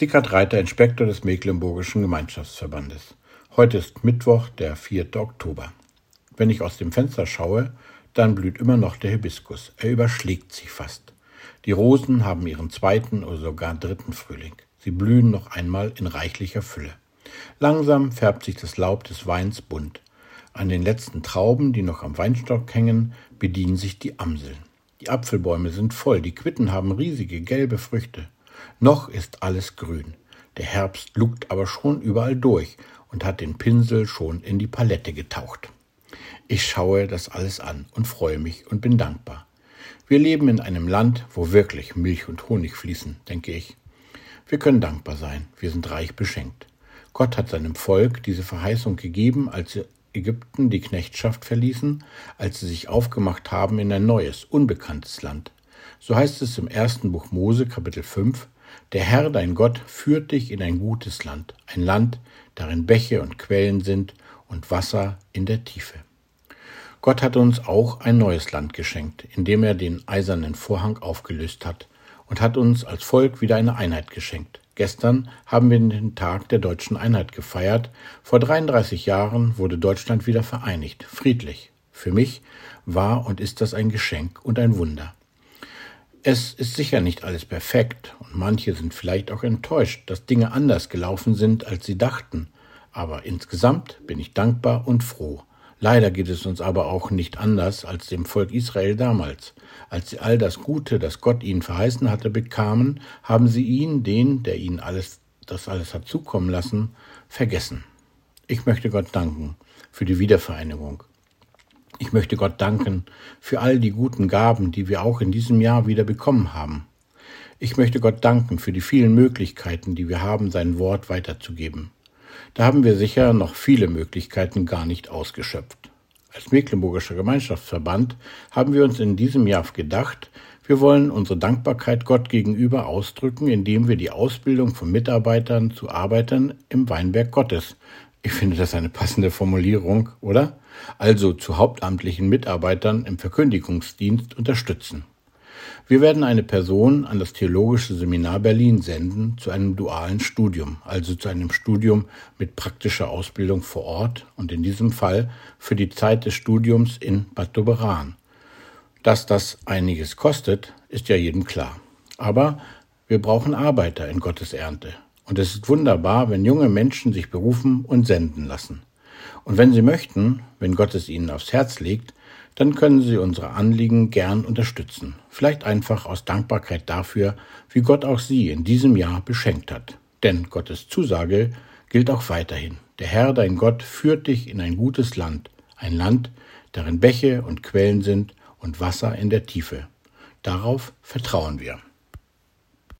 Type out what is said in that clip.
Sickert Reiter, Inspektor des Mecklenburgischen Gemeinschaftsverbandes. Heute ist Mittwoch, der 4. Oktober. Wenn ich aus dem Fenster schaue, dann blüht immer noch der Hibiskus. Er überschlägt sich fast. Die Rosen haben ihren zweiten oder sogar dritten Frühling. Sie blühen noch einmal in reichlicher Fülle. Langsam färbt sich das Laub des Weins bunt. An den letzten Trauben, die noch am Weinstock hängen, bedienen sich die Amseln. Die Apfelbäume sind voll, die Quitten haben riesige gelbe Früchte. Noch ist alles grün. Der Herbst lugt aber schon überall durch und hat den Pinsel schon in die Palette getaucht. Ich schaue das alles an und freue mich und bin dankbar. Wir leben in einem Land, wo wirklich Milch und Honig fließen, denke ich. Wir können dankbar sein, wir sind reich beschenkt. Gott hat seinem Volk diese Verheißung gegeben, als sie Ägypten die Knechtschaft verließen, als sie sich aufgemacht haben in ein neues, unbekanntes Land. So heißt es im ersten Buch Mose, Kapitel 5, Der Herr, dein Gott, führt dich in ein gutes Land, ein Land, darin Bäche und Quellen sind und Wasser in der Tiefe. Gott hat uns auch ein neues Land geschenkt, indem er den eisernen Vorhang aufgelöst hat und hat uns als Volk wieder eine Einheit geschenkt. Gestern haben wir den Tag der deutschen Einheit gefeiert. Vor 33 Jahren wurde Deutschland wieder vereinigt, friedlich. Für mich war und ist das ein Geschenk und ein Wunder. Es ist sicher nicht alles perfekt und manche sind vielleicht auch enttäuscht, dass Dinge anders gelaufen sind, als sie dachten. Aber insgesamt bin ich dankbar und froh. Leider geht es uns aber auch nicht anders als dem Volk Israel damals. Als sie all das Gute, das Gott ihnen verheißen hatte, bekamen, haben sie ihn, den, der ihnen alles, das alles hat zukommen lassen, vergessen. Ich möchte Gott danken für die Wiedervereinigung. Ich möchte Gott danken für all die guten Gaben, die wir auch in diesem Jahr wieder bekommen haben. Ich möchte Gott danken für die vielen Möglichkeiten, die wir haben, sein Wort weiterzugeben. Da haben wir sicher noch viele Möglichkeiten gar nicht ausgeschöpft. Als Mecklenburgischer Gemeinschaftsverband haben wir uns in diesem Jahr gedacht, wir wollen unsere Dankbarkeit Gott gegenüber ausdrücken, indem wir die Ausbildung von Mitarbeitern zu Arbeitern im Weinberg Gottes ich finde das eine passende Formulierung, oder? Also zu hauptamtlichen Mitarbeitern im Verkündigungsdienst unterstützen. Wir werden eine Person an das Theologische Seminar Berlin senden zu einem dualen Studium, also zu einem Studium mit praktischer Ausbildung vor Ort und in diesem Fall für die Zeit des Studiums in Bad Doberan. Dass das einiges kostet, ist ja jedem klar. Aber wir brauchen Arbeiter in Gottes Ernte. Und es ist wunderbar, wenn junge Menschen sich berufen und senden lassen. Und wenn sie möchten, wenn Gott es ihnen aufs Herz legt, dann können sie unsere Anliegen gern unterstützen. Vielleicht einfach aus Dankbarkeit dafür, wie Gott auch sie in diesem Jahr beschenkt hat. Denn Gottes Zusage gilt auch weiterhin. Der Herr, dein Gott, führt dich in ein gutes Land, ein Land, darin Bäche und Quellen sind und Wasser in der Tiefe. Darauf vertrauen wir.